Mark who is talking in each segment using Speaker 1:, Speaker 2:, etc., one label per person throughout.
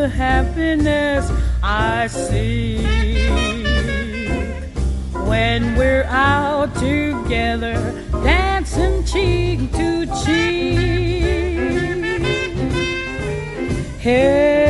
Speaker 1: the happiness I see when we're out together, dancing cheek to cheek. Heaven,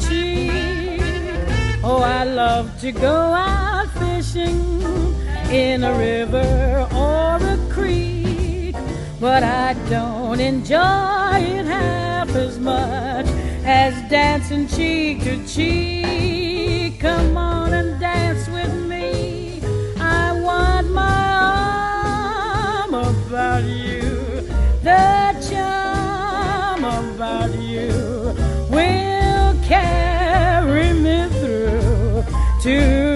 Speaker 1: I love to go out fishing in a river or a creek, but I don't enjoy it half as much as dancing cheek to cheek. Come on and dance with me. I want my arm about you. The charm about you will carry to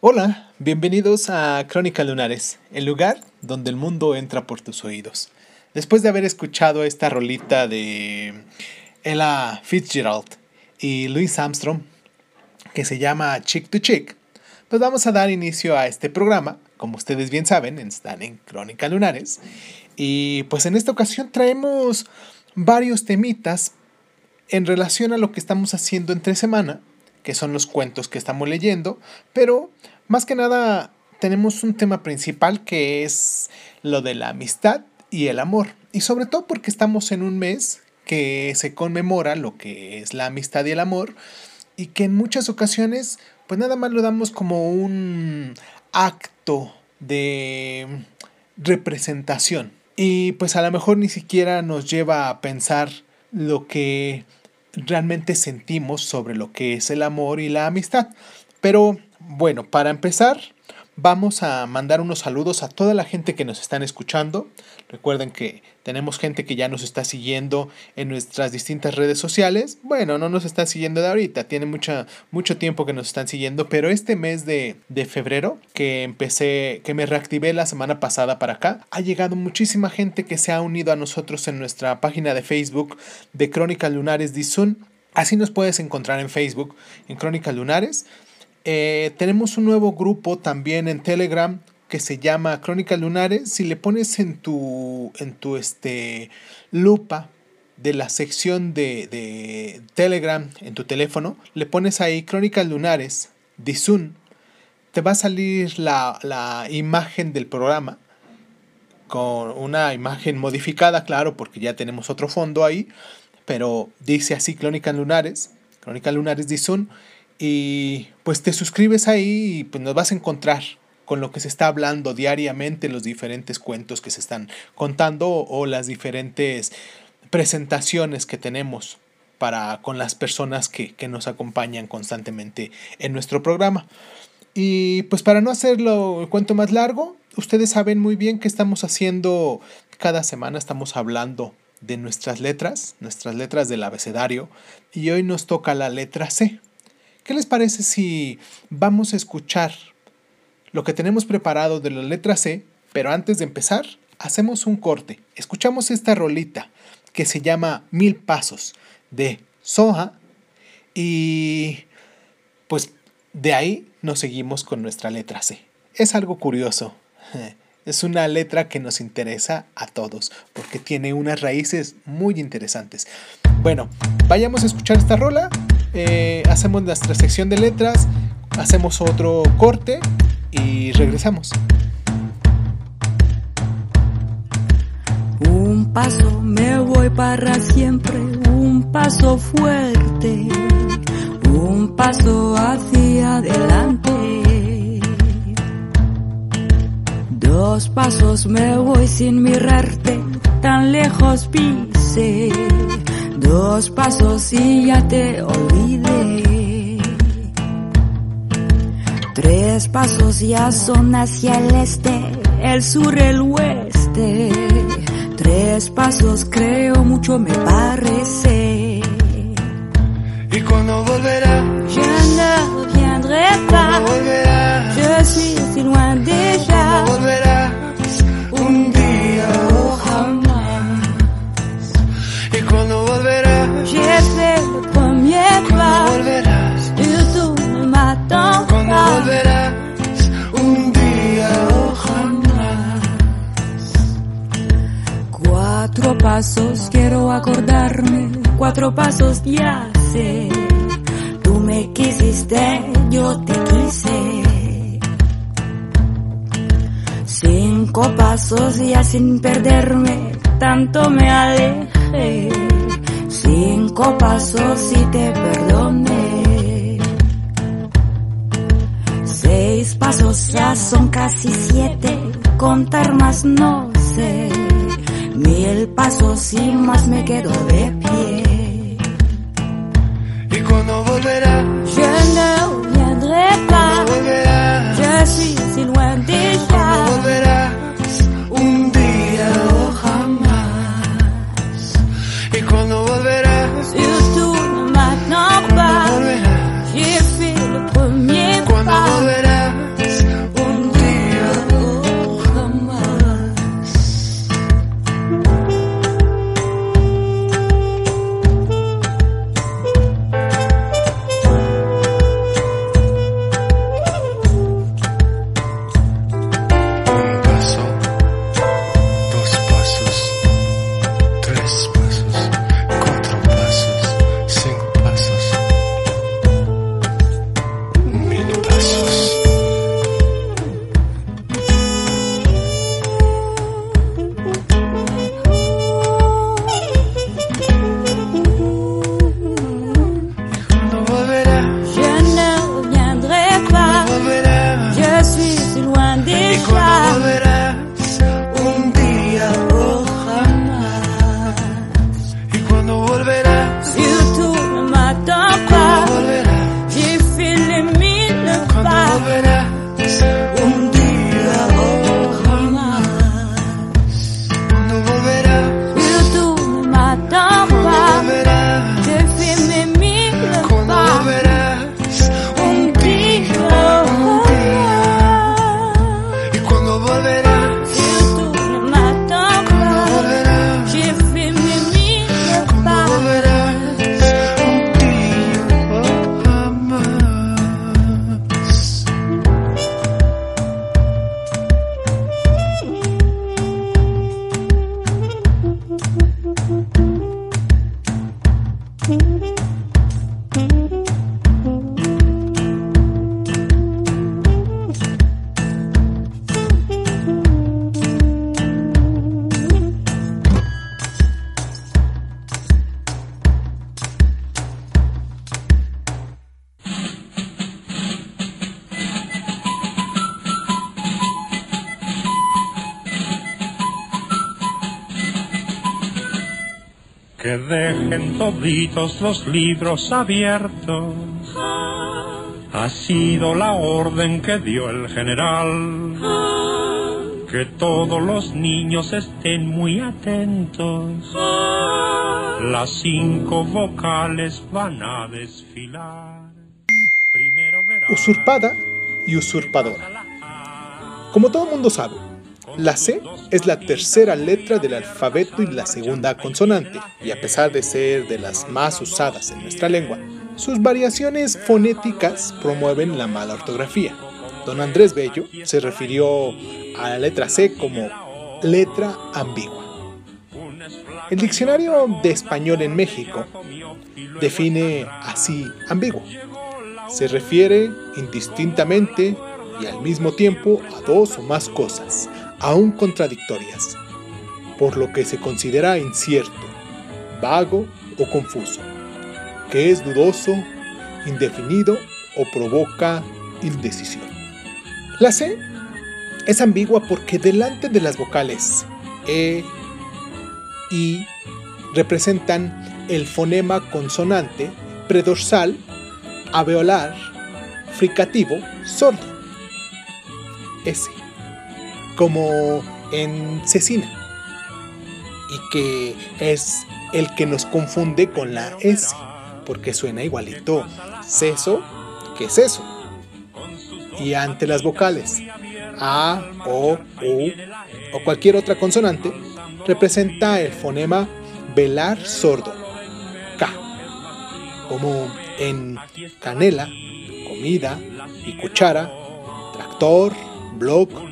Speaker 2: Hola, bienvenidos a Crónica Lunares, el lugar donde el mundo entra por tus oídos. Después de haber escuchado esta rolita de Ella Fitzgerald y Louis Armstrong, que se llama Chick to Chick, pues vamos a dar inicio a este programa. Como ustedes bien saben, están en Crónica Lunares. Y pues en esta ocasión traemos varios temitas en relación a lo que estamos haciendo entre semana, que son los cuentos que estamos leyendo, pero más que nada tenemos un tema principal que es lo de la amistad y el amor. Y sobre todo porque estamos en un mes que se conmemora lo que es la amistad y el amor y que en muchas ocasiones pues nada más lo damos como un acto de representación. Y pues a lo mejor ni siquiera nos lleva a pensar lo que realmente sentimos sobre lo que es el amor y la amistad. Pero bueno, para empezar, vamos a mandar unos saludos a toda la gente que nos están escuchando. Recuerden que tenemos gente que ya nos está siguiendo en nuestras distintas redes sociales. Bueno, no nos están siguiendo de ahorita, tiene mucha, mucho tiempo que nos están siguiendo, pero este mes de, de febrero, que empecé, que me reactivé la semana pasada para acá, ha llegado muchísima gente que se ha unido a nosotros en nuestra página de Facebook de Crónicas Lunares Dizun. Así nos puedes encontrar en Facebook, en Crónicas Lunares. Eh, tenemos un nuevo grupo también en Telegram que se llama Crónicas Lunares. Si le pones en tu, en tu este, lupa de la sección de, de Telegram en tu teléfono, le pones ahí Crónicas Lunares, Dizun, te va a salir la, la imagen del programa con una imagen modificada, claro, porque ya tenemos otro fondo ahí, pero dice así Crónicas Lunares, Crónicas Lunares Dizun, y pues te suscribes ahí y pues nos vas a encontrar con lo que se está hablando diariamente, los diferentes cuentos que se están contando o las diferentes presentaciones que tenemos para con las personas que, que nos acompañan constantemente en nuestro programa. Y pues para no hacerlo el cuento más largo, ustedes saben muy bien que estamos haciendo cada semana, estamos hablando de nuestras letras, nuestras letras del abecedario, y hoy nos toca la letra C. ¿Qué les parece si vamos a escuchar lo que tenemos preparado de la letra C, pero antes de empezar, hacemos un corte. Escuchamos esta rolita que se llama Mil Pasos de Soja y pues de ahí nos seguimos con nuestra letra C. Es algo curioso. Es una letra que nos interesa a todos porque tiene unas raíces muy interesantes. Bueno, vayamos a escuchar esta rola. Eh, hacemos nuestra sección de letras. Hacemos otro corte y regresamos.
Speaker 3: Un paso me voy para siempre, un paso fuerte, un paso hacia adelante. Dos pasos me voy sin mirarte, tan lejos pise. Dos pasos y ya te olvidé. Tres pasos ya son hacia el este, el sur, el oeste. Tres pasos creo mucho me parece.
Speaker 4: ¿Y cuando volverá?
Speaker 3: Je ne reviendrai pas.
Speaker 4: Volverá.
Speaker 3: Je suis si loin déjà.
Speaker 4: Volverás Volverás.
Speaker 3: Et tú pas.
Speaker 4: volverás un día o jamás.
Speaker 3: Cuatro pasos quiero acordarme, cuatro pasos ya sé. Tú me quisiste, yo te quise. Cinco pasos ya sin perderme, tanto me alejé. Cinco pasos y te perdoné. Seis pasos ya son casi siete, contar más no sé. Mil pasos y más me quedo de pie.
Speaker 4: ¿Y cuando volverá?
Speaker 3: Je ne reviendrai pas, je suis si loin déjà.
Speaker 5: Los libros abiertos. Ha sido la orden que dio el general. Que todos los niños estén muy atentos. Las cinco vocales van a desfilar.
Speaker 2: Usurpada y usurpadora. Como todo mundo sabe, la C es la tercera letra del alfabeto y la segunda consonante, y a pesar de ser de las más usadas en nuestra lengua, sus variaciones fonéticas promueven la mala ortografía. Don Andrés Bello se refirió a la letra C como letra ambigua. El diccionario de español en México define así ambiguo. Se refiere indistintamente y al mismo tiempo a dos o más cosas, aún contradictorias, por lo que se considera incierto, vago o confuso, que es dudoso, indefinido o provoca indecisión. La C es ambigua porque delante de las vocales E, I representan el fonema consonante predorsal, alveolar, fricativo, sordo. S, como en cecina, y que es el que nos confunde con la S, porque suena igualito ceso que seso. Y ante las vocales A, O, U o cualquier otra consonante, representa el fonema velar sordo, K, como en canela, comida y cuchara, tractor, blog,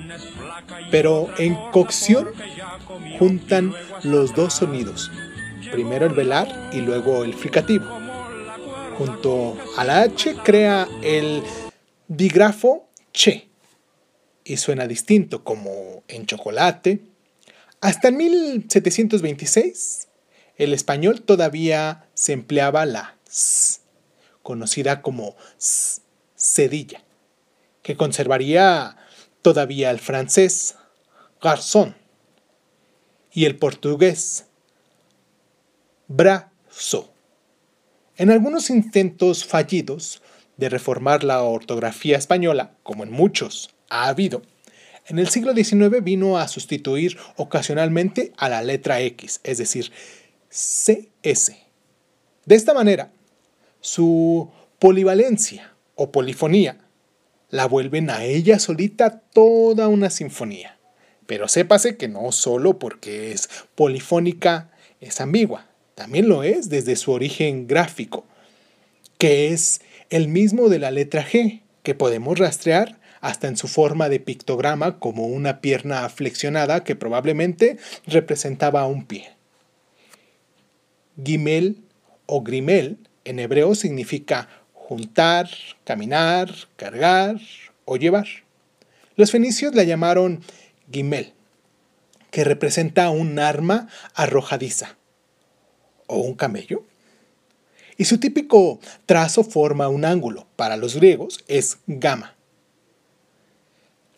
Speaker 2: pero en cocción juntan los dos sonidos, primero el velar y luego el fricativo. Junto a la H crea el digrafo che y suena distinto como en chocolate. Hasta en 1726 el español todavía se empleaba la s, conocida como s, cedilla, que conservaría todavía el francés garzón y el portugués brazo. En algunos intentos fallidos de reformar la ortografía española, como en muchos ha habido, en el siglo XIX vino a sustituir ocasionalmente a la letra X, es decir, CS. De esta manera, su polivalencia o polifonía la vuelven a ella solita toda una sinfonía. Pero sépase que no solo porque es polifónica es ambigua, también lo es desde su origen gráfico, que es el mismo de la letra G, que podemos rastrear hasta en su forma de pictograma como una pierna flexionada que probablemente representaba un pie. Gimel o grimel en hebreo significa juntar, caminar, cargar o llevar. Los fenicios la llamaron gimel, que representa un arma arrojadiza o un camello. Y su típico trazo forma un ángulo. Para los griegos es gamma.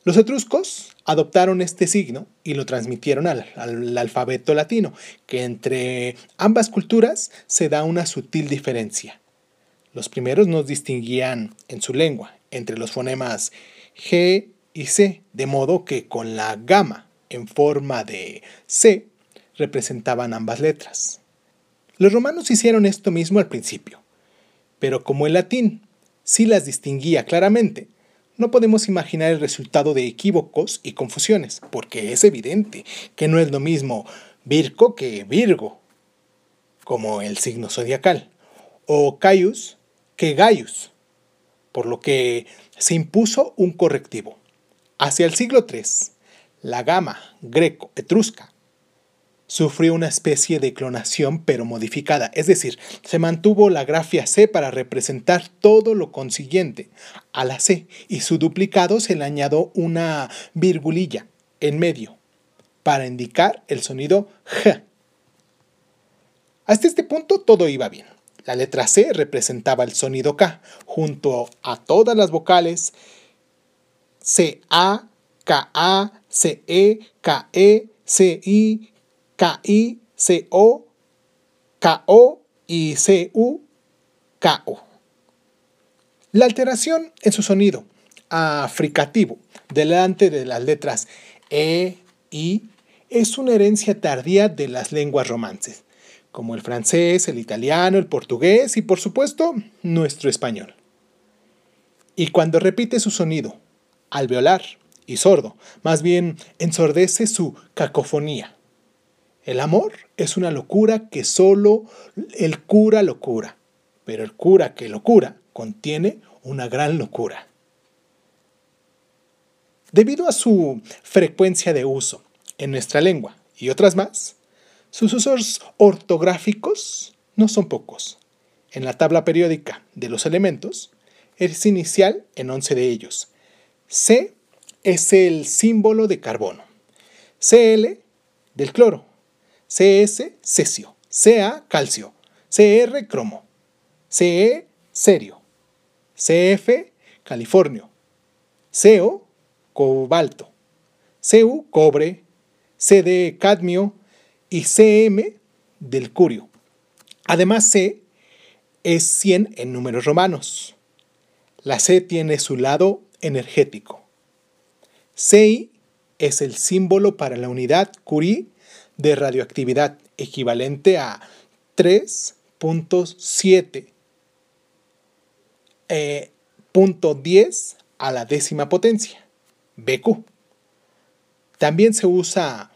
Speaker 2: Los etruscos adoptaron este signo y lo transmitieron al, al, alfabeto latino, que entre ambas culturas se da una sutil diferencia. Los primeros nos distinguían en su lengua entre los fonemas G y C, de modo que con la gama en forma de C representaban ambas letras. Los romanos hicieron esto mismo al principio, pero como el latín sí las distinguía claramente, no podemos imaginar el resultado de equívocos y confusiones, porque es evidente que no es lo mismo Virgo que Virgo, como el signo zodiacal, o Caius que Gaius, por lo que se impuso un correctivo. Hacia el siglo III, la gama greco-etrusca sufrió una especie de clonación pero modificada, es decir, se mantuvo la grafia C para representar todo lo consiguiente a la C y su duplicado se le añadió una virgulilla en medio para indicar el sonido G. Hasta este punto todo iba bien. La letra C representaba el sonido K junto a todas las vocales C, A, K, A, C, E, K, E, C, I, K-I-C-O K-O y C-U-K-O. La alteración en su sonido africativo delante de las letras E, I, es una herencia tardía de las lenguas romances, como el francés, el italiano, el portugués y por supuesto nuestro español. Y cuando repite su sonido, alveolar y sordo, más bien ensordece su cacofonía. El amor es una locura que solo el cura lo cura, pero el cura que lo cura contiene una gran locura. Debido a su frecuencia de uso en nuestra lengua y otras más, sus usos ortográficos no son pocos. En la tabla periódica de los elementos es inicial en 11 de ellos. C es el símbolo de carbono. Cl del cloro. CS cesio. Ca calcio. Cr cromo. Ce serio. CF californio. CO cobalto. Cu cobre. CD cadmio y CM del curio. Además C es 100 en números romanos. La C tiene su lado energético. CI es el símbolo para la unidad Curie de radioactividad, equivalente a 3.7 eh, a la décima potencia, BQ. También se usa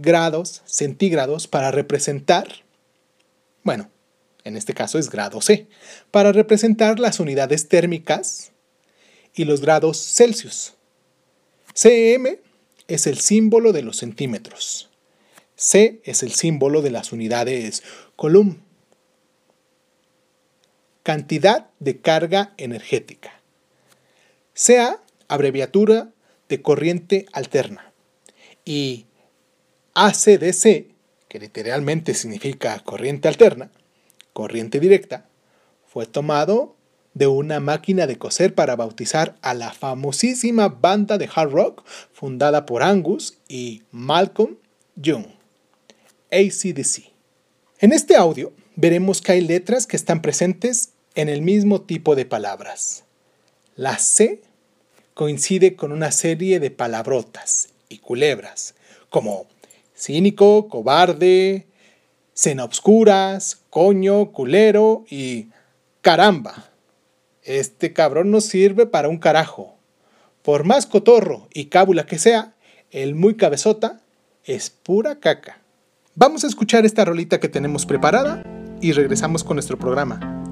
Speaker 2: grados centígrados para representar, bueno, en este caso es grado C, para representar las unidades térmicas y los grados Celsius. CM es el símbolo de los centímetros. C es el símbolo de las unidades Coulomb. Cantidad de carga energética. CA, abreviatura de corriente alterna. Y ACDC, que literalmente significa corriente alterna, corriente directa, fue tomado de una máquina de coser para bautizar a la famosísima banda de hard rock fundada por Angus y Malcolm Young, ACDC. En este audio veremos que hay letras que están presentes en el mismo tipo de palabras. La C coincide con una serie de palabrotas y culebras, como cínico, cobarde, cena obscuras, coño, culero y caramba. Este cabrón no sirve para un carajo. Por más cotorro y cábula que sea, el muy cabezota es pura caca. Vamos a escuchar esta rolita que tenemos preparada y regresamos con nuestro programa.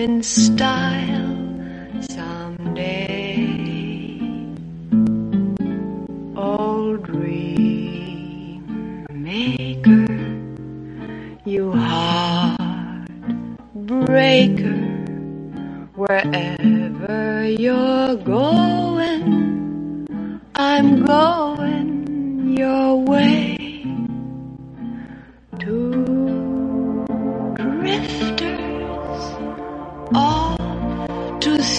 Speaker 6: In style someday. Old dream maker, you heartbreaker, wherever you're going, I'm going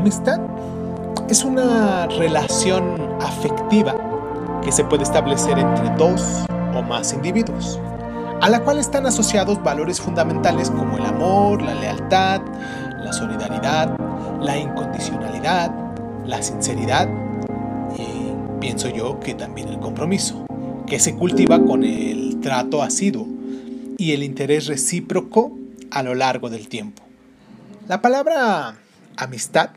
Speaker 2: Amistad es una relación afectiva que se puede establecer entre dos o más individuos, a la cual están asociados valores fundamentales como el amor, la lealtad, la solidaridad, la incondicionalidad, la sinceridad y pienso yo que también el compromiso, que se cultiva con el trato asiduo y el interés recíproco a lo largo del tiempo. La palabra amistad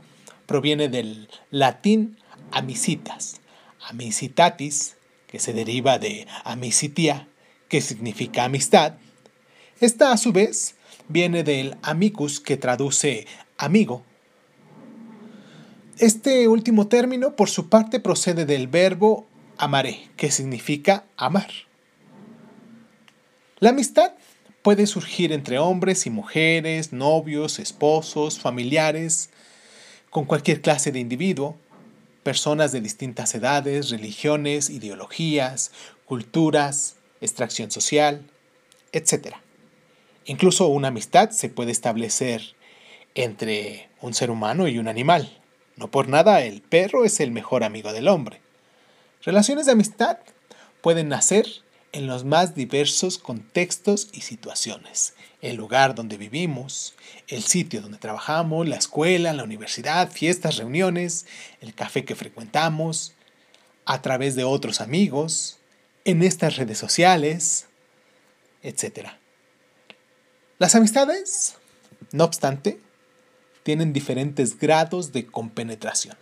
Speaker 2: proviene del latín amicitas, amicitatis, que se deriva de amicitia, que significa amistad. Esta a su vez viene del amicus, que traduce amigo. Este último término, por su parte, procede del verbo amaré, que significa amar. La amistad puede surgir entre hombres y mujeres, novios, esposos, familiares, con cualquier clase de individuo, personas de distintas edades, religiones, ideologías, culturas, extracción social, etc. Incluso una amistad se puede establecer entre un ser humano y un animal. No por nada el perro es el mejor amigo del hombre. Relaciones de amistad pueden nacer en los más diversos contextos y situaciones. El lugar donde vivimos, el sitio donde trabajamos, la escuela, la universidad, fiestas, reuniones, el café que frecuentamos, a través de otros amigos, en estas redes sociales, etc. Las amistades, no obstante, tienen diferentes grados de compenetración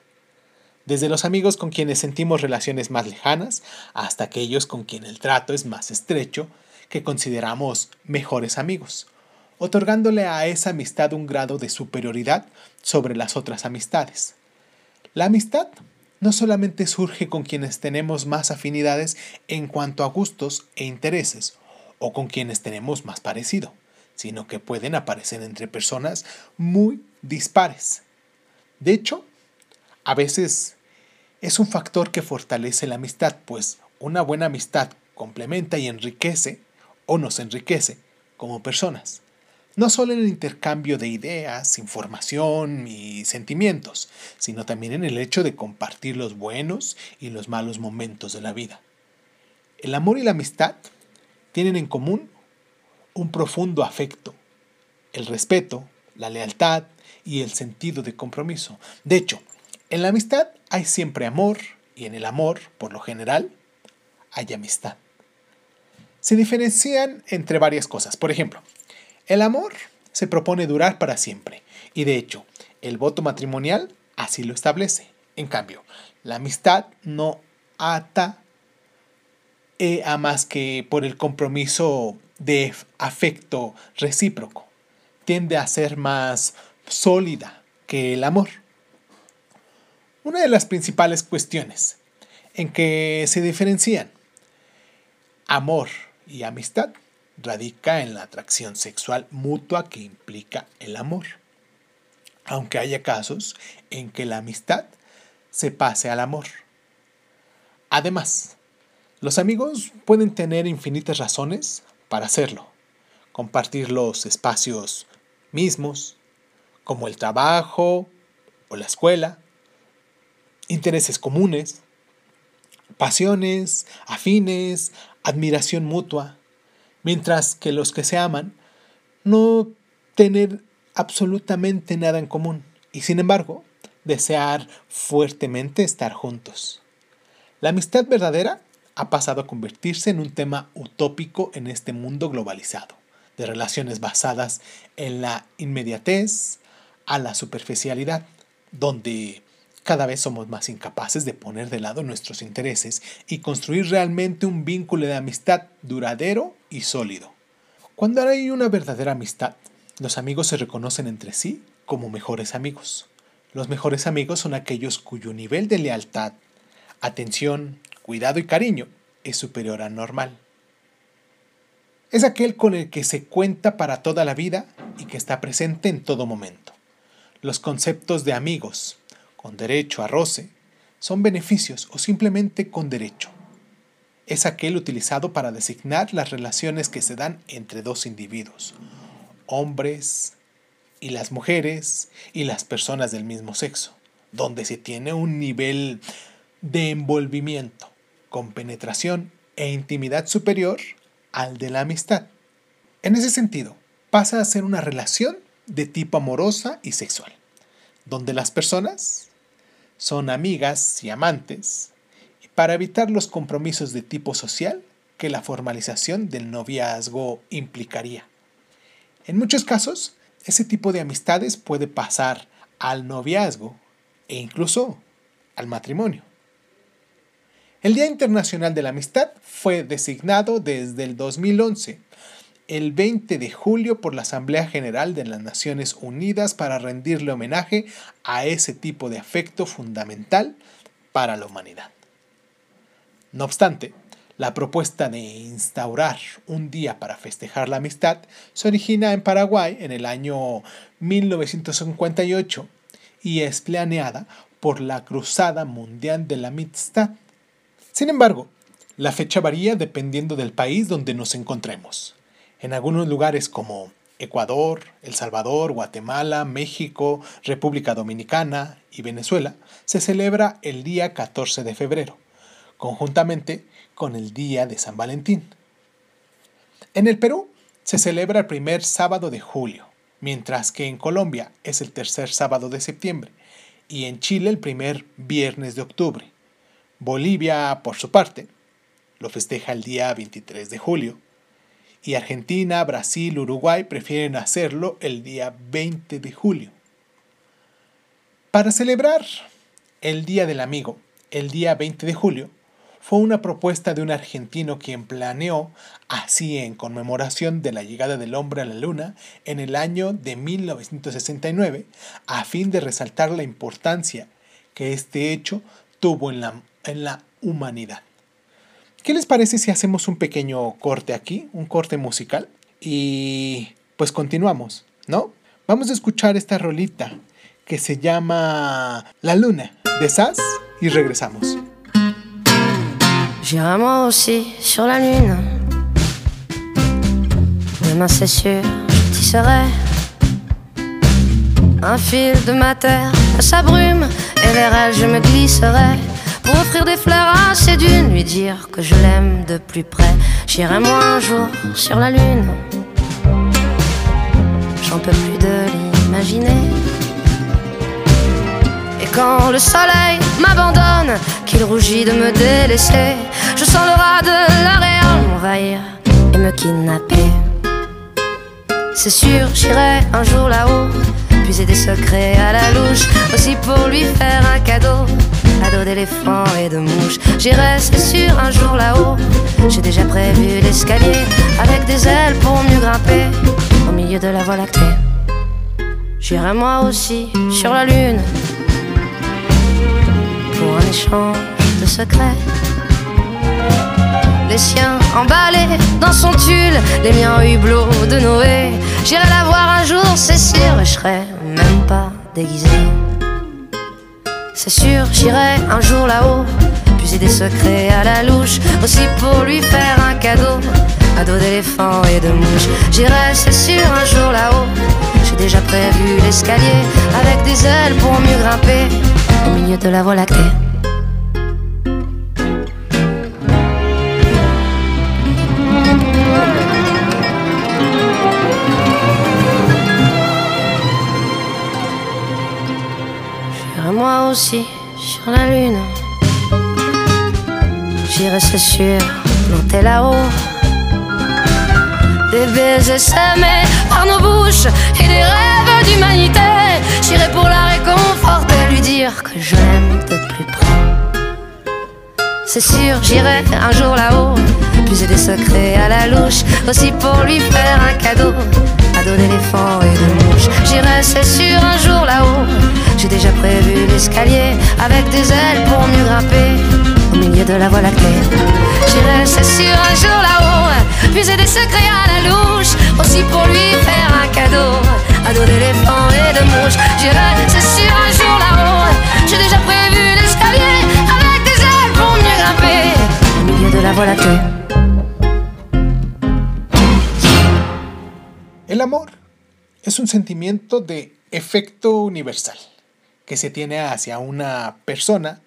Speaker 2: desde los amigos con quienes sentimos relaciones más lejanas hasta aquellos con quien el trato es más estrecho, que consideramos mejores amigos, otorgándole a esa amistad un grado de superioridad sobre las otras amistades. La amistad no solamente surge con quienes tenemos más afinidades en cuanto a gustos e intereses, o con quienes tenemos más parecido, sino que pueden aparecer entre personas muy dispares. De hecho, a veces es un factor que fortalece la amistad, pues una buena amistad complementa y enriquece o nos enriquece como personas. No solo en el intercambio de ideas, información y sentimientos, sino también en el hecho de compartir los buenos y los malos momentos de la vida. El amor y la amistad tienen en común un profundo afecto, el respeto, la lealtad y el sentido de compromiso. De hecho, en la amistad hay siempre amor y en el amor, por lo general, hay amistad. Se diferencian entre varias cosas. Por ejemplo, el amor se propone durar para siempre y de hecho, el voto matrimonial así lo establece. En cambio, la amistad no ata eh, a más que por el compromiso de afecto recíproco. Tiende a ser más sólida que el amor. Una de las principales cuestiones en que se diferencian amor y amistad radica en la atracción sexual mutua que implica el amor. Aunque haya casos en que la amistad se pase al amor. Además, los amigos pueden tener infinitas razones para hacerlo. Compartir los espacios mismos, como el trabajo o la escuela, intereses comunes, pasiones, afines, admiración mutua, mientras que los que se aman no tener absolutamente nada en común y sin embargo desear fuertemente estar juntos. La amistad verdadera ha pasado a convertirse en un tema utópico en este mundo globalizado, de relaciones basadas en la inmediatez a la superficialidad, donde cada vez somos más incapaces de poner de lado nuestros intereses y construir realmente un vínculo de amistad duradero y sólido. Cuando hay una verdadera amistad, los amigos se reconocen entre sí como mejores amigos. Los mejores amigos son aquellos cuyo nivel de lealtad, atención, cuidado y cariño es superior al normal. Es aquel con el que se cuenta para toda la vida y que está presente en todo momento. Los conceptos de amigos, con derecho a roce, son beneficios o simplemente con derecho. Es aquel utilizado para designar las relaciones que se dan entre dos individuos, hombres y las mujeres y las personas del mismo sexo, donde se tiene un nivel de envolvimiento, compenetración e intimidad superior al de la amistad. En ese sentido, pasa a ser una relación de tipo amorosa y sexual, donde las personas son amigas y amantes, para evitar los compromisos de tipo social que la formalización del noviazgo implicaría. En muchos casos, ese tipo de amistades puede pasar al noviazgo e incluso al matrimonio. El Día Internacional de la Amistad fue designado desde el 2011, el 20 de julio, por la Asamblea General de las Naciones Unidas para rendirle homenaje a ese tipo de afecto fundamental para la humanidad. No obstante, la propuesta de instaurar un día para festejar la amistad se origina en Paraguay en el año 1958 y es planeada por la Cruzada Mundial de la Amistad sin embargo, la fecha varía dependiendo del país donde nos encontremos. En algunos lugares como Ecuador, El Salvador, Guatemala, México, República Dominicana y Venezuela, se celebra el día 14 de febrero, conjuntamente con el día de San Valentín. En el Perú se celebra el primer sábado de julio, mientras que en Colombia es el tercer sábado de septiembre y en Chile el primer viernes de octubre. Bolivia, por su parte, lo festeja el día 23 de julio. Y Argentina, Brasil, Uruguay prefieren hacerlo el día 20 de julio. Para celebrar el Día del Amigo, el día 20 de julio, fue una propuesta de un argentino quien planeó, así en conmemoración de la llegada del hombre a la luna en el año de 1969, a fin de resaltar la importancia que este hecho tuvo en la en la humanidad. ¿Qué les parece si hacemos un pequeño corte aquí, un corte musical? Y pues continuamos, ¿no? Vamos a escuchar esta rolita que se llama La Luna de Sass y regresamos.
Speaker 7: J'irai moi aussi sur la lune. Demain c'est sûr, je tisserai un fil de ma terre à sa brume et vers elle je me glisserai. pour offrir des fleurs à ses dunes, lui dire que je l'aime de plus près. J'irai moi un jour sur la lune, j'en peux plus de l'imaginer. Quand le soleil m'abandonne, qu'il rougit de me délaisser, je sens le rat de l'aréole m'envahir et me kidnapper. C'est sûr, j'irai un jour là-haut, puiser des secrets à la louche, aussi pour lui faire un cadeau dos d'éléphants et de mouches. J'irai, c'est sûr, un jour là-haut. J'ai déjà prévu l'escalier avec des ailes pour mieux grimper au milieu de la voie lactée. J'irai moi aussi sur la lune un échange de secrets. Les siens emballés dans son tulle, les miens hublot de Noé. J'irai la voir un jour, c'est sûr, je serai même pas déguisé. C'est sûr, j'irai un jour là-haut, puiser des secrets à la louche, aussi pour lui faire un cadeau, un dos d'éléphant et de mouche. J'irai, c'est sûr, un jour là-haut, j'ai déjà prévu l'escalier, avec des ailes pour mieux grimper, au milieu de la voie lactée. moi aussi sur la lune. J'irai, c'est sûr, monter là-haut. Des baisers semés par nos bouches et des rêves d'humanité. J'irai pour la réconforter, dire que je l'aime de plus près. C'est sûr, j'irai un jour là-haut, puiser des secrets à la louche, aussi pour lui faire un cadeau, un dos d'éléphant et de mouche. J'irai, c'est sûr, un jour là-haut j'ai déjà prévu l'escalier avec des ailes pour mieux grimper au milieu de la voie lactée. J'irai, c'est sûr, un jour là-haut, puiser des secrets à la louche, aussi pour lui faire un cadeau, un dos d'éléphant et de mouche. J'irai, c'est sûr, un jour là-haut, j'ai déjà prévu l'escalier avec des ailes pour mieux grimper au milieu de la voie lactée.
Speaker 2: El amor es un sentimiento de efecto universal. que se tiene hacia una persona,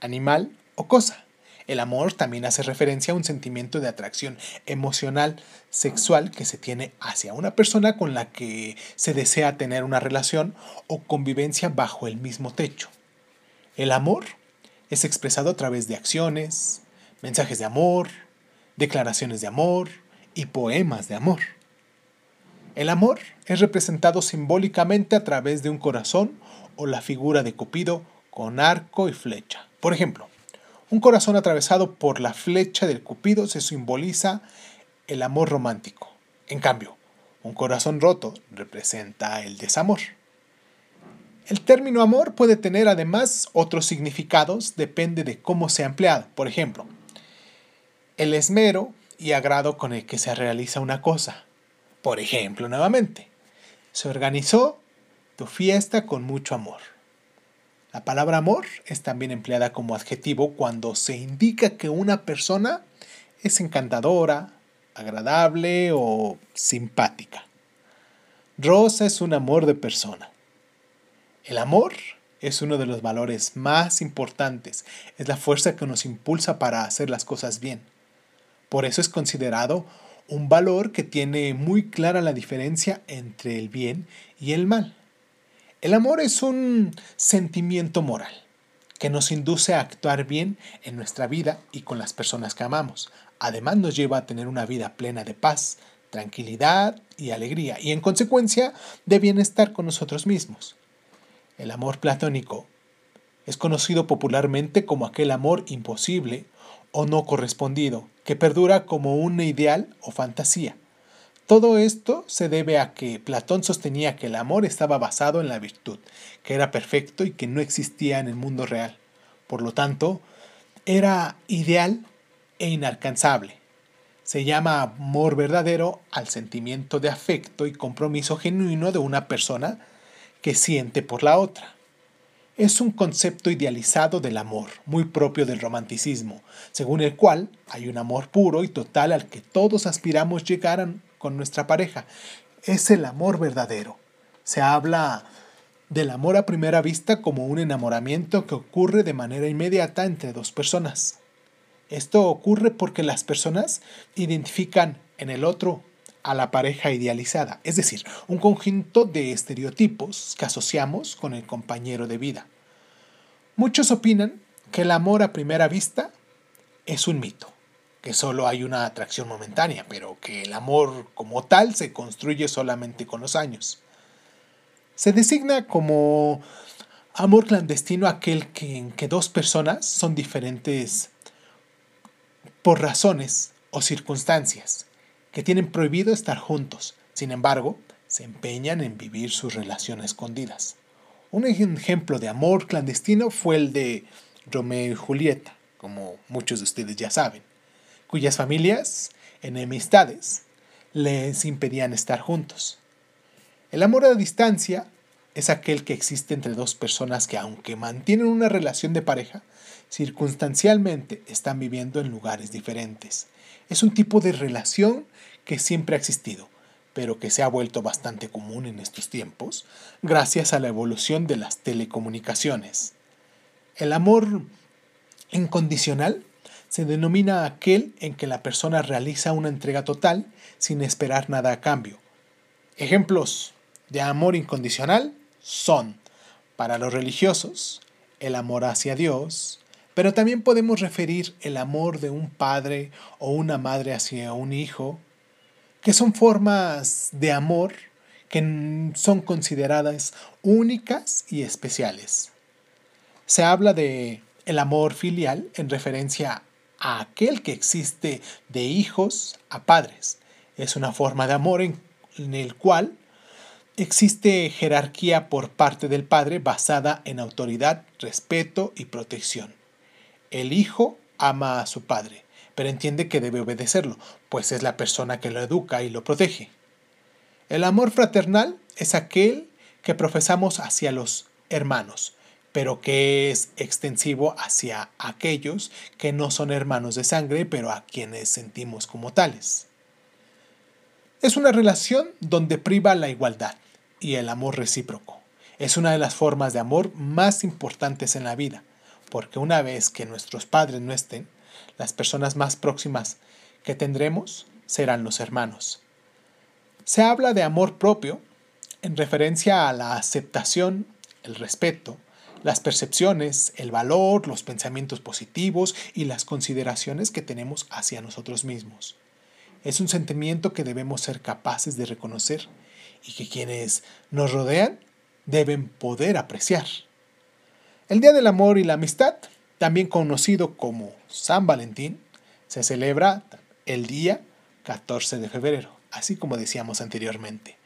Speaker 2: animal o cosa. El amor también hace referencia a un sentimiento de atracción emocional, sexual que se tiene hacia una persona con la que se desea tener una relación o convivencia bajo el mismo techo. El amor es expresado a través de acciones, mensajes de amor, declaraciones de amor y poemas de amor. El amor es representado simbólicamente a través de un corazón o la figura de Cupido con arco y flecha. Por ejemplo, un corazón atravesado por la flecha del Cupido se simboliza el amor romántico. En cambio, un corazón roto representa el desamor. El término amor puede tener además otros significados, depende de cómo sea empleado. Por ejemplo, el esmero y agrado con el que se realiza una cosa. Por ejemplo, nuevamente, se organizó tu fiesta con mucho amor. La palabra amor es también empleada como adjetivo cuando se indica que una persona es encantadora, agradable o simpática. Rosa es un amor de persona. El amor es uno de los valores más importantes, es la fuerza que nos impulsa para hacer las cosas bien. Por eso es considerado un valor que tiene muy clara la diferencia entre el bien y el mal. El amor es un sentimiento moral que nos induce a actuar bien en nuestra vida y con las personas que amamos. Además nos lleva a tener una vida plena de paz, tranquilidad y alegría y en consecuencia de bienestar con nosotros mismos. El amor platónico es conocido popularmente como aquel amor imposible o no correspondido, que perdura como un ideal o fantasía. Todo esto se debe a que Platón sostenía que el amor estaba basado en la virtud, que era perfecto y que no existía en el mundo real. Por lo tanto, era ideal e inalcanzable. Se llama amor verdadero al sentimiento de afecto y compromiso genuino de una persona que siente por la otra. Es un concepto idealizado del amor, muy propio del romanticismo, según el cual hay un amor puro y total al que todos aspiramos llegar con nuestra pareja. Es el amor verdadero. Se habla del amor a primera vista como un enamoramiento que ocurre de manera inmediata entre dos personas. Esto ocurre porque las personas identifican en el otro a la pareja idealizada, es decir, un conjunto de estereotipos que asociamos con el compañero de vida. Muchos opinan que el amor a primera vista es un mito, que solo hay una atracción momentánea, pero que el amor como tal se construye solamente con los años. Se designa como amor clandestino aquel que, en que dos personas son diferentes por razones o circunstancias que tienen prohibido estar juntos. Sin embargo, se empeñan en vivir su relación escondidas. Un ejemplo de amor clandestino fue el de Romeo y Julieta, como muchos de ustedes ya saben, cuyas familias, enemistades, les impedían estar juntos. El amor a distancia es aquel que existe entre dos personas que aunque mantienen una relación de pareja, circunstancialmente están viviendo en lugares diferentes. Es un tipo de relación que siempre ha existido, pero que se ha vuelto bastante común en estos tiempos gracias a la evolución de las telecomunicaciones. El amor incondicional se denomina aquel en que la persona realiza una entrega total sin esperar nada a cambio. Ejemplos de amor incondicional son, para los religiosos, el amor hacia Dios, pero también podemos referir el amor de un padre o una madre hacia un hijo, que son formas de amor que son consideradas únicas y especiales. Se habla de el amor filial en referencia a aquel que existe de hijos a padres. Es una forma de amor en, en el cual existe jerarquía por parte del padre basada en autoridad, respeto y protección. El hijo ama a su padre, pero entiende que debe obedecerlo, pues es la persona que lo educa y lo protege. El amor fraternal es aquel que profesamos hacia los hermanos, pero que es extensivo hacia aquellos que no son hermanos de sangre, pero a quienes sentimos como tales. Es una relación donde priva la igualdad y el amor recíproco. Es una de las formas de amor más importantes en la vida, porque una vez que nuestros padres no estén, las personas más próximas que tendremos serán los hermanos. Se habla de amor propio en referencia a la aceptación, el respeto, las percepciones, el valor, los pensamientos positivos y las consideraciones que tenemos hacia nosotros mismos. Es un sentimiento que debemos ser capaces de reconocer y que quienes nos rodean deben poder apreciar. El Día del Amor y la Amistad, también conocido como San Valentín, se celebra el día 14 de febrero, así como decíamos anteriormente.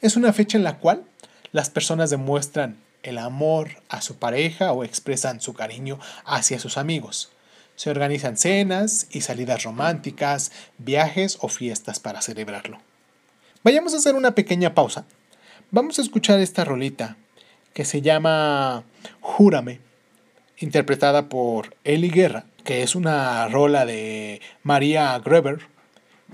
Speaker 2: Es una fecha en la cual las personas demuestran el amor a su pareja o expresan su cariño hacia sus amigos. Se organizan cenas y salidas románticas, viajes o fiestas para celebrarlo. Vayamos a hacer una pequeña pausa. Vamos a escuchar esta rolita que se llama Júrame, interpretada por Eli Guerra, que es una rola de María Greber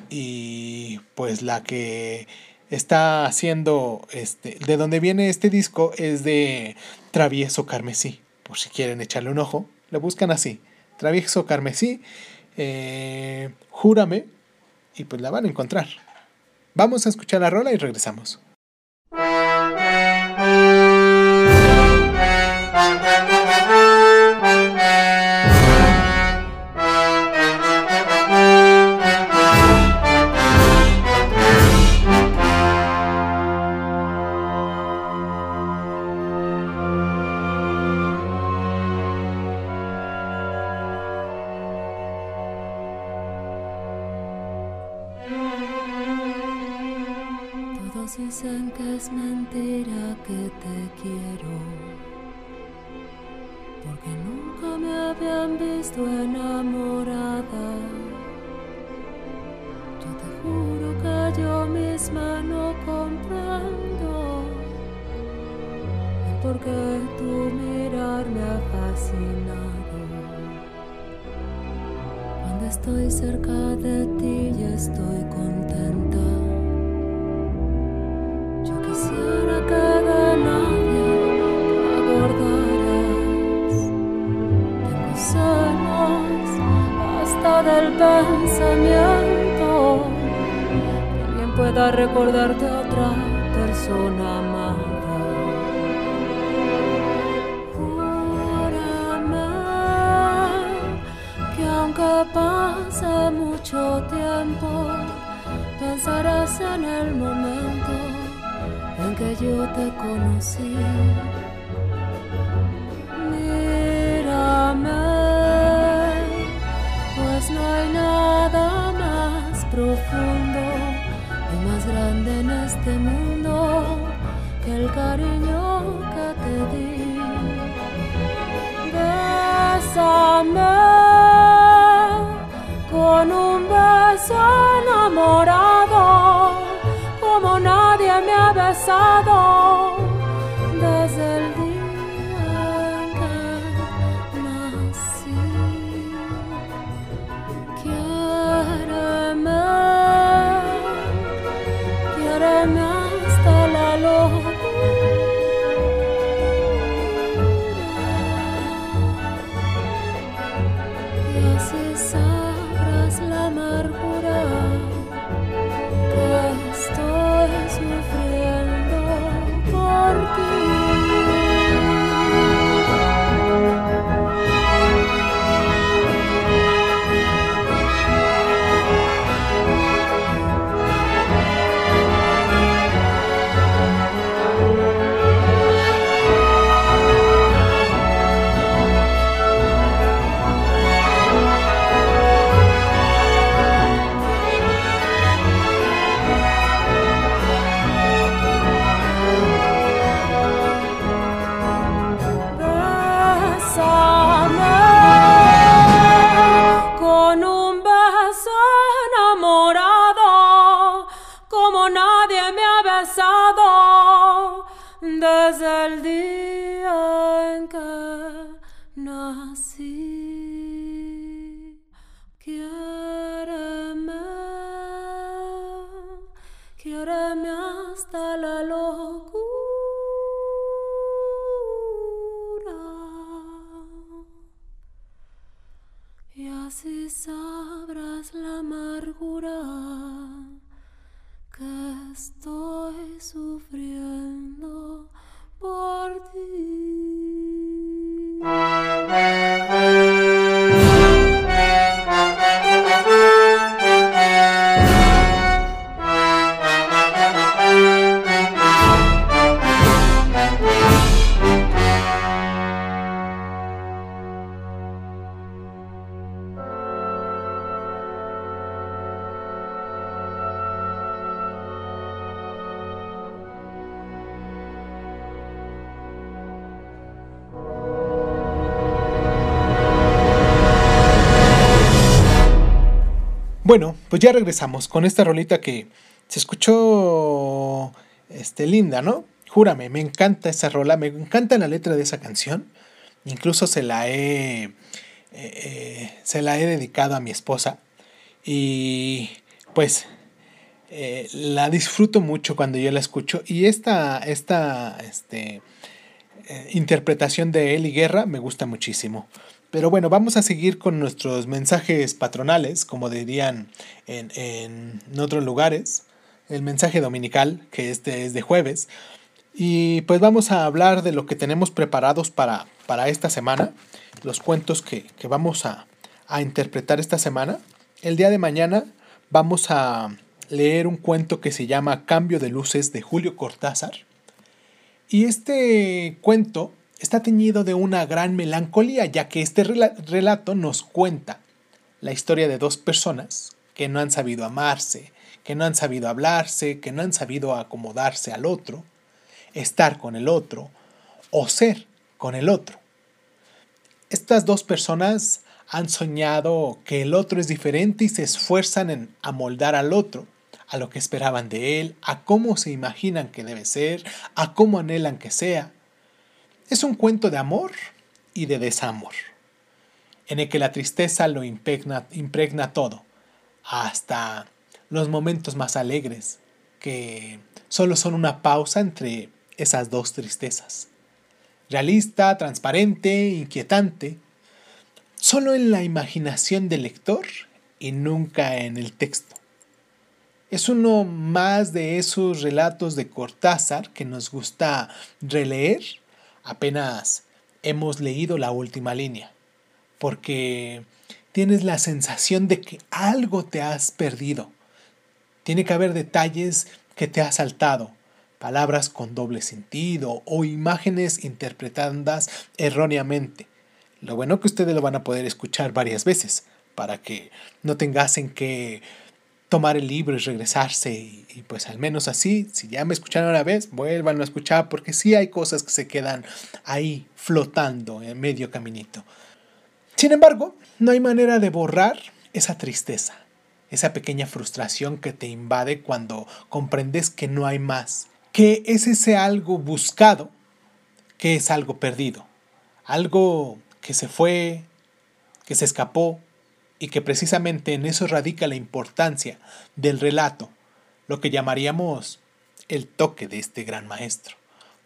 Speaker 2: y pues la que está haciendo este de donde viene este disco es de Travieso Carmesí, por si quieren echarle un ojo, le buscan así, Travieso Carmesí, eh, Júrame y pues la van a encontrar. Vamos a escuchar la rola y regresamos.
Speaker 8: No comprendo por qué tu mirar me ha fascinado. Cuando estoy cerca de ti y estoy contenta. Pueda recordarte a otra persona amada. Júrame que aunque pase mucho tiempo, pensarás en el momento en que yo te conocí. Mírame, este mundo que el cariño que te di. Bésame con un beso enamorado
Speaker 2: pues ya regresamos con esta rolita que se escuchó este, linda, ¿no? Júrame, me encanta esa rola, me encanta la letra de esa canción. Incluso se la he, eh, eh, se la he dedicado a mi esposa. Y pues eh, la disfruto mucho cuando yo la escucho. Y esta, esta este, interpretación de Eli Guerra me gusta muchísimo. Pero bueno, vamos a seguir con nuestros mensajes patronales, como dirían en, en otros lugares. El mensaje dominical, que este es de jueves. Y pues vamos a hablar de lo que tenemos preparados para, para esta semana, los cuentos que, que vamos a, a, interpretar esta semana. El día de mañana vamos a leer un cuento que se llama Cambio de Luces de Julio Cortázar. Y este cuento está teñido de una gran melancolía, ya que este relato nos cuenta la historia de dos personas que no han sabido amarse, que no han sabido hablarse, que no han sabido acomodarse al otro, estar con el otro o ser con el otro. Estas dos personas han soñado que el otro es diferente y se esfuerzan en amoldar al otro, a lo que esperaban de él, a cómo se imaginan que debe ser, a cómo anhelan que sea. Es un cuento de amor y de desamor, en el que la tristeza lo impregna, impregna todo, hasta los momentos más alegres, que solo son una pausa entre esas dos tristezas. Realista, transparente, inquietante, solo en la imaginación del lector y nunca en el texto. Es uno más de esos relatos de Cortázar que nos gusta releer apenas hemos leído la última línea, porque tienes la sensación de que algo te has perdido. Tiene que haber detalles que te has saltado, palabras con doble sentido o imágenes interpretadas erróneamente. Lo bueno que ustedes lo van a poder escuchar varias veces para que no tengasen que tomar el libro y regresarse y, pues al menos así, si ya me escucharon una vez, vuelvan a escuchar porque sí hay cosas que se quedan ahí flotando en medio caminito. Sin embargo, no hay manera de borrar esa tristeza, esa pequeña frustración que te invade cuando comprendes que no hay más, que es ese algo buscado, que es algo perdido, algo que se fue, que se escapó, y que precisamente en eso radica la importancia del relato, lo que llamaríamos el toque de este gran maestro,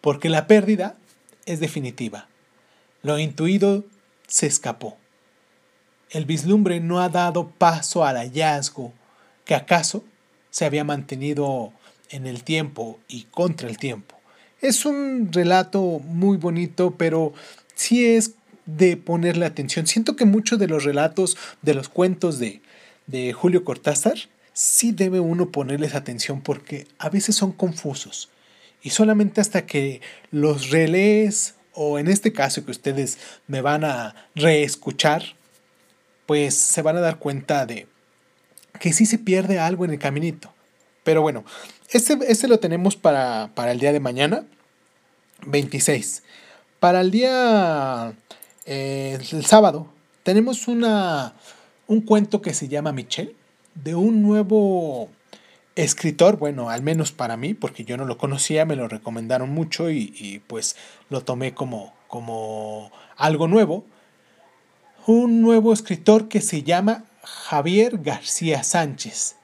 Speaker 2: porque la pérdida es definitiva. Lo intuido se escapó. El vislumbre no ha dado paso al hallazgo que acaso se había mantenido en el tiempo y contra el tiempo. Es un relato muy bonito, pero sí es de ponerle atención. Siento que muchos de los relatos, de los cuentos de, de Julio Cortázar, sí debe uno ponerles atención porque a veces son confusos. Y solamente hasta que los relees, o en este caso que ustedes me van a reescuchar, pues se van a dar cuenta de que sí se pierde algo en el caminito. Pero bueno, este, este lo tenemos para, para el día de mañana, 26. Para el día eh, el sábado tenemos una, un cuento que se llama Michelle, de un nuevo escritor, bueno, al menos para mí, porque yo no lo conocía, me lo recomendaron mucho y, pues lo tomé como, como algo nuevo. Un nuevo escritor que se llama Javier García Sánchez,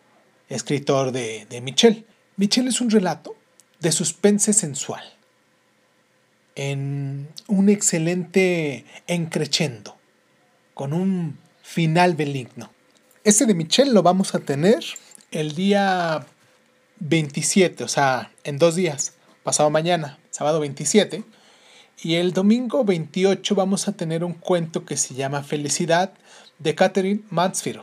Speaker 2: escritor de, de Michelle. Michelle es un relato de suspense sensual en un excelente encrechendo, con un final benigno. Este de Michelle lo vamos a tener el día 27, o sea, en dos días, pasado mañana, sábado 27. Y el domingo 28 vamos a tener un cuento que se llama Felicidad de Catherine Mansfield.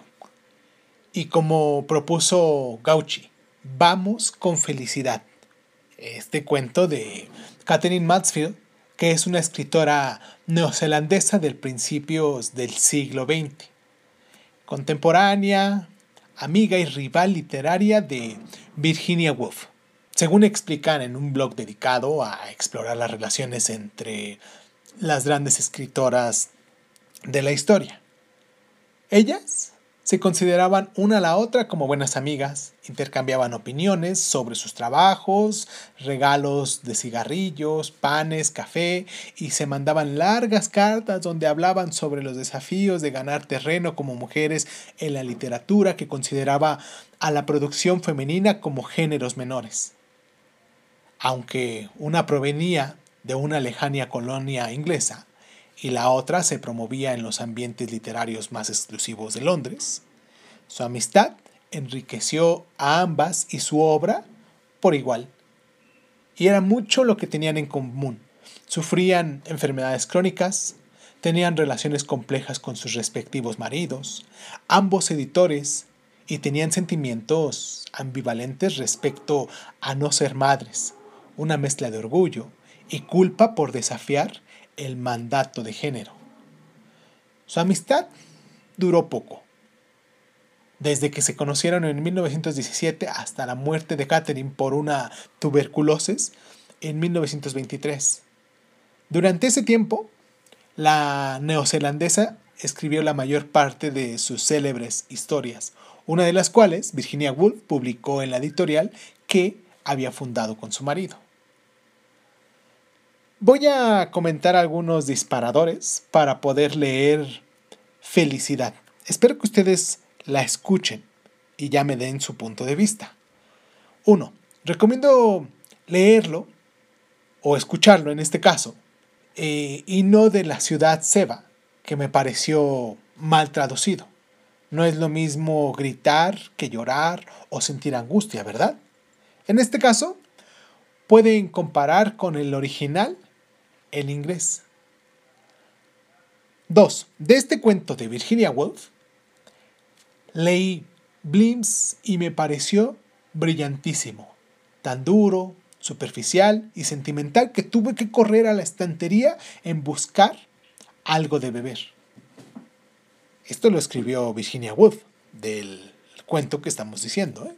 Speaker 2: Y como propuso Gauchi, vamos con felicidad. Este cuento de Catherine Mansfield, que es una escritora neozelandesa del principios del siglo XX, contemporánea, amiga y rival literaria de Virginia Woolf. Según explican en un blog dedicado a explorar las relaciones entre las grandes escritoras de la historia. Ellas Se consideraban una a la otra como buenas amigas, intercambiaban opiniones sobre sus trabajos, regalos de cigarrillos, panes, café y se mandaban largas cartas donde hablaban sobre los desafíos de ganar terreno como mujeres en la literatura que consideraba a la producción femenina como géneros menores. Aunque una provenía de una lejana colonia inglesa, y la otra se promovía en los ambientes literarios más exclusivos de Londres. Su amistad enriqueció a ambas y su obra por igual. Y era mucho lo que tenían en común. Sufrían enfermedades crónicas, tenían relaciones complejas con sus respectivos maridos, ambos editores, y tenían sentimientos ambivalentes respecto a no ser madres, una mezcla de orgullo y culpa por desafiar el mandato de género. Su amistad duró poco. Desde que se conocieron en 1917 hasta la muerte de Catherine por una tuberculosis en 1923. Durante ese tiempo, la neozelandesa escribió la mayor parte de sus célebres historias, una de las cuales Virginia Woolf publicó en la editorial que había fundado con su marido. Voy a comentar algunos disparadores para poder leer Felicidad. Espero que ustedes la escuchen y ya me den su punto de vista. 1. Recomiendo leerlo o escucharlo en este caso eh, y no de la ciudad Seba, que me pareció mal traducido. No es lo mismo gritar que llorar o sentir angustia, ¿verdad? En este caso, pueden comparar con el original el inglés. 2. De este cuento de Virginia Woolf, leí Blims y me pareció brillantísimo, tan duro, superficial y sentimental que tuve que correr a la estantería en buscar algo de beber. Esto lo escribió Virginia Woolf del cuento que estamos diciendo. ¿eh?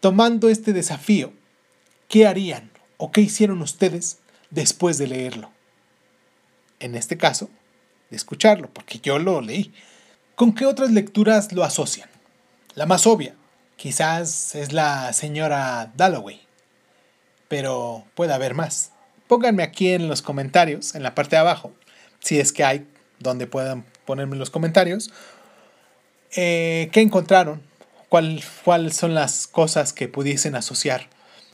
Speaker 2: Tomando este desafío, ¿qué harían o qué hicieron ustedes después de leerlo. En este caso, de escucharlo, porque yo lo leí. ¿Con qué otras lecturas lo asocian? La más obvia, quizás es la señora Dalloway, pero puede haber más. Pónganme aquí en los comentarios, en la parte de abajo, si es que hay donde puedan ponerme los comentarios, eh, qué encontraron, cuáles son las cosas que pudiesen asociar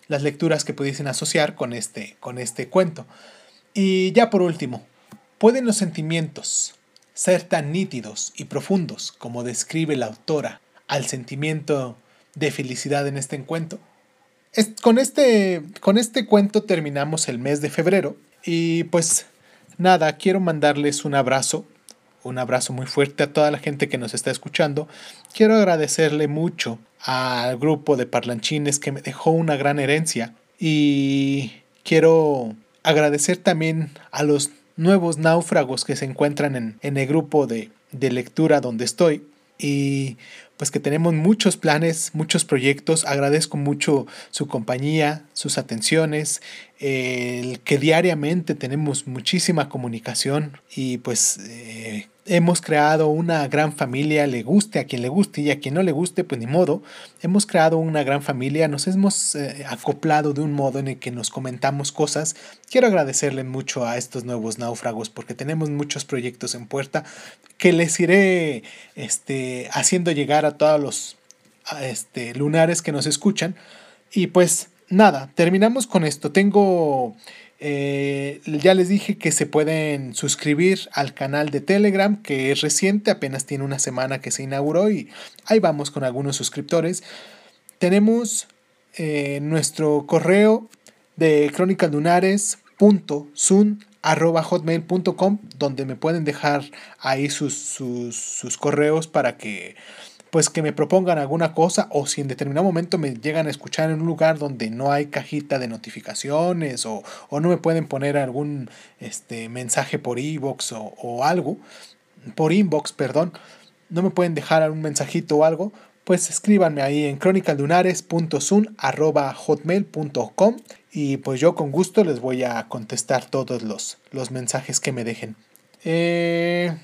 Speaker 2: las lecturas que pudiesen asociar con este, con este cuento. Y ya por último, ¿pueden los sentimientos ser tan nítidos y profundos como describe la autora al sentimiento de felicidad en este encuentro? con, este, con este cuento terminamos el mes de febrero y pues nada, quiero mandarles un abrazo un abrazo muy fuerte a toda la gente que nos está escuchando. Quiero agradecerle mucho al grupo de parlanchines que me dejó una gran herencia. Y quiero agradecer también a los nuevos náufragos que se encuentran en, el grupo de, de lectura donde estoy. Y pues que tenemos muchos planes, muchos proyectos. Agradezco mucho su compañía, sus atenciones, el que diariamente tenemos muchísima comunicación. Y pues eh, hemos creado una gran familia, le guste a quien le guste y a quien no le guste, pues ni modo. Hemos creado una gran familia, nos hemos eh, acoplado de un modo en el que nos comentamos cosas. Quiero agradecerle mucho a estos nuevos náufragos porque tenemos muchos proyectos en puerta que les iré este, haciendo llegar a todos los este, lunares que nos escuchan. Y pues nada, terminamos con esto. Tengo eh, ya les dije que se pueden suscribir al canal de Telegram, que es reciente, apenas tiene una semana que se inauguró y ahí vamos con algunos suscriptores. Tenemos eh, nuestro correo de hotmail.com donde me pueden dejar ahí sus, sus correos para que pues que me propongan alguna cosa o si en determinado momento me llegan a escuchar en un lugar donde no hay cajita de notificaciones o, no me pueden poner algún este, mensaje por inbox o, o algo, por inbox, perdón, no me pueden dejar un mensajito o algo, pues escríbanme ahí en hotmail.com y pues yo con gusto les voy a contestar todos los, los mensajes que me dejen. Eh,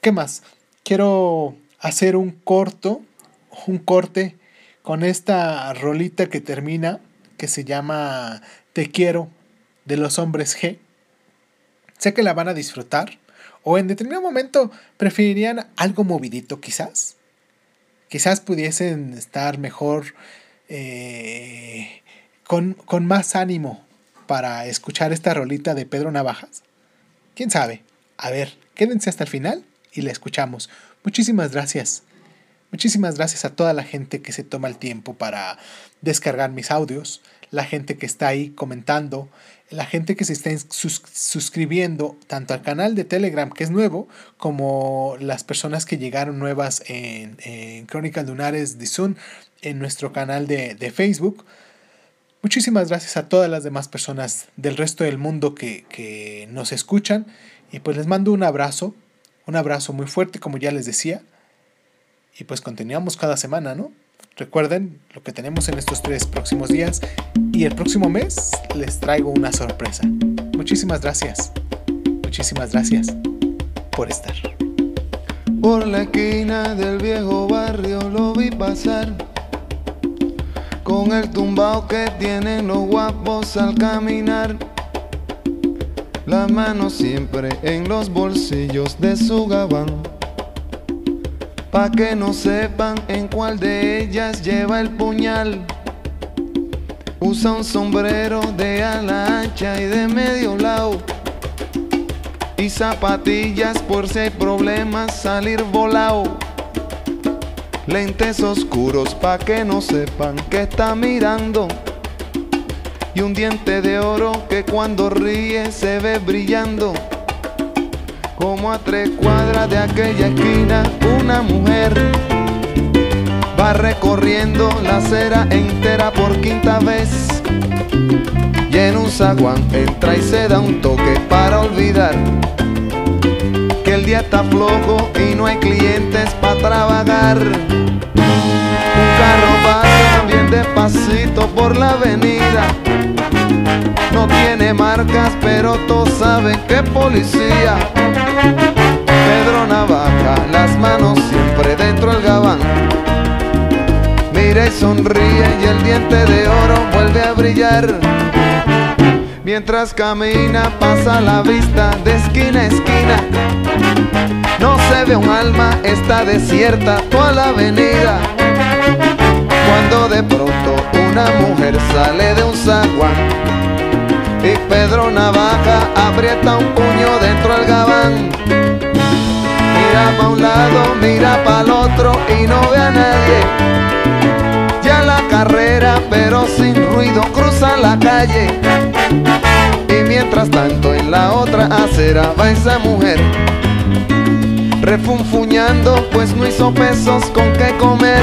Speaker 2: ¿Qué más? Quiero hacer un corto, un corte con esta rolita que termina, que se llama Te quiero de los hombres G. Sé que la van a disfrutar. O en determinado momento preferirían algo movidito, quizás. Quizás pudiesen estar mejor eh, con, con más ánimo para escuchar esta rolita de Pedro Navajas. ¿Quién sabe? A ver, quédense hasta el final y la escuchamos. Muchísimas gracias. Muchísimas gracias a toda la gente que se toma el tiempo para descargar mis audios, la gente que está ahí comentando, la gente que se está sus- suscribiendo tanto al canal de Telegram, que es nuevo, como las personas que llegaron nuevas en, en Crónicas Lunares de Zoom, en nuestro canal de, de Facebook. Muchísimas gracias a todas las demás personas del resto del mundo que, que nos escuchan. Y pues les mando un abrazo, un abrazo muy fuerte, como ya les decía. Y pues continuamos cada semana, ¿no? Recuerden lo que tenemos en estos tres próximos días. Y el próximo mes les traigo una sorpresa. Muchísimas gracias. Muchísimas gracias por estar.
Speaker 4: Por la esquina del viejo barrio lo vi pasar. Con el tumbao que tienen los guapos al caminar. La mano siempre en los bolsillos de su gabán. Pa' que no sepan en cuál de ellas lleva el puñal. Usa un sombrero de ala ancha y de medio lado. Y zapatillas por si hay problemas salir volado. Lentes oscuros pa' que no sepan que está mirando. Y un diente de oro que cuando ríe se ve brillando. Como a tres cuadras de aquella esquina, una mujer va recorriendo la acera entera por quinta vez. Y en un zaguán entra y se da un toque para olvidar que el día está flojo y no hay clientes para trabajar. Un carro pasa despacito por la avenida. No tiene marcas, pero todos saben que policía. Pedro Navaja, las manos siempre dentro del gabán. Mira y sonríe y el diente de oro vuelve a brillar. Mientras camina pasa la vista de esquina a esquina. No se ve un alma, está desierta toda la avenida. Cuando de pronto una mujer sale de un zaguán y Pedro Navaja aprieta un puño dentro del gabán. Mira pa' un lado, mira pa' el otro y no ve a nadie. Ya la carrera, pero sin ruido, cruza la calle. Y mientras tanto en la otra acera va esa mujer Refunfuñando pues no hizo pesos con qué comer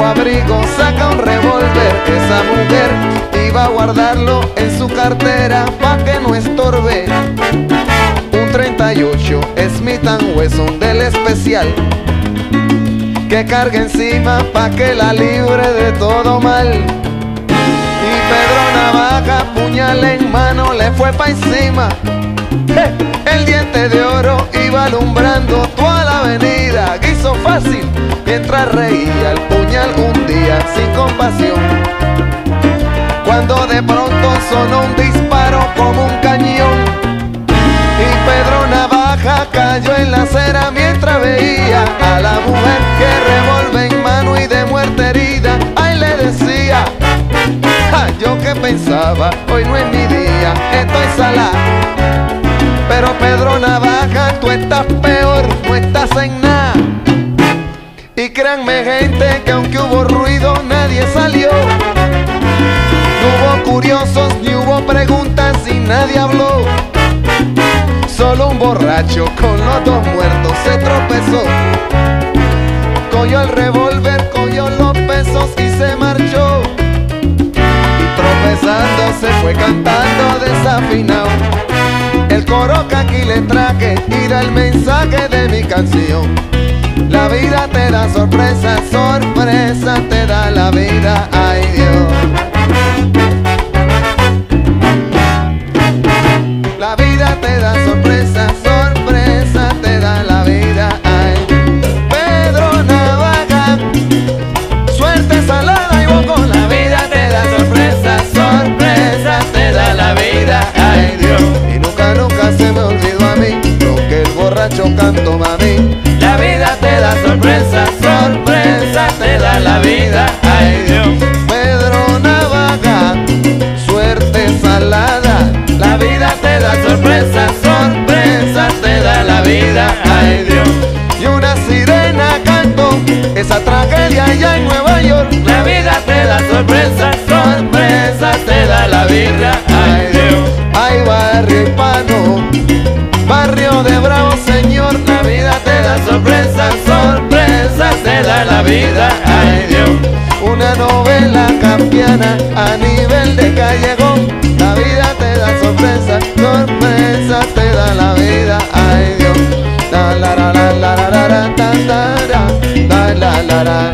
Speaker 4: viejo abrigo saca un revólver. Esa mujer iba a guardarlo en su cartera pa' que no estorbe. Un 38 Smith Wesson del especial. Que carga encima pa' que la libre de todo mal. Y Pedro Navaja, puñal en mano, le fue pa' encima. ¡Eh! El diente de oro iba alumbrando toda la avenida. Guiso fácil, mientras reía el puñal un día sin compasión. Cuando de pronto sonó un disparo como un cañón. Y Pedro Navaja cayó en la acera mientras veía a la mujer que revolve en mano y de muerte herida. Ay, le decía. Yo que pensaba, hoy no es mi día, estoy salada. Pero Pedro Navaja, tú estás peor, no estás en nada. Y créanme gente que aunque hubo ruido, nadie salió. No hubo curiosos, ni hubo preguntas y nadie habló. Solo un borracho con los dos muertos se tropezó. Cogió el revólver, cogió los pesos y se se fue cantando desafinado. El coro que aquí le traje tira el mensaje de mi canción. La vida te da sorpresa, sorpresa te da la vida, ay Dios. La vida te da sorpresa, sorpresa Una novela campiana a nivel de callejón, la vida te da sorpresas, sorpresas te da la vida, ay Dios. La la la la la la la la la la la la.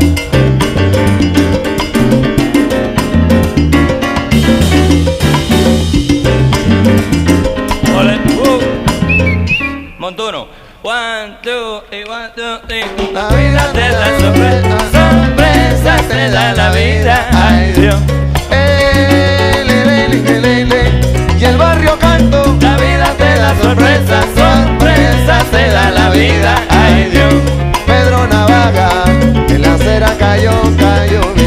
Speaker 9: Montuno. One, two, three, one, two, three.
Speaker 4: La vida
Speaker 9: te da sorpresa, da la vida, ay Dios.
Speaker 4: Eh, le, le, le, le, le. Y el barrio canto,
Speaker 9: La vida te da sorpresa, sorpresa te da la vida, ay Dios.
Speaker 4: Pedro Navaja, en la acera cayó, cayó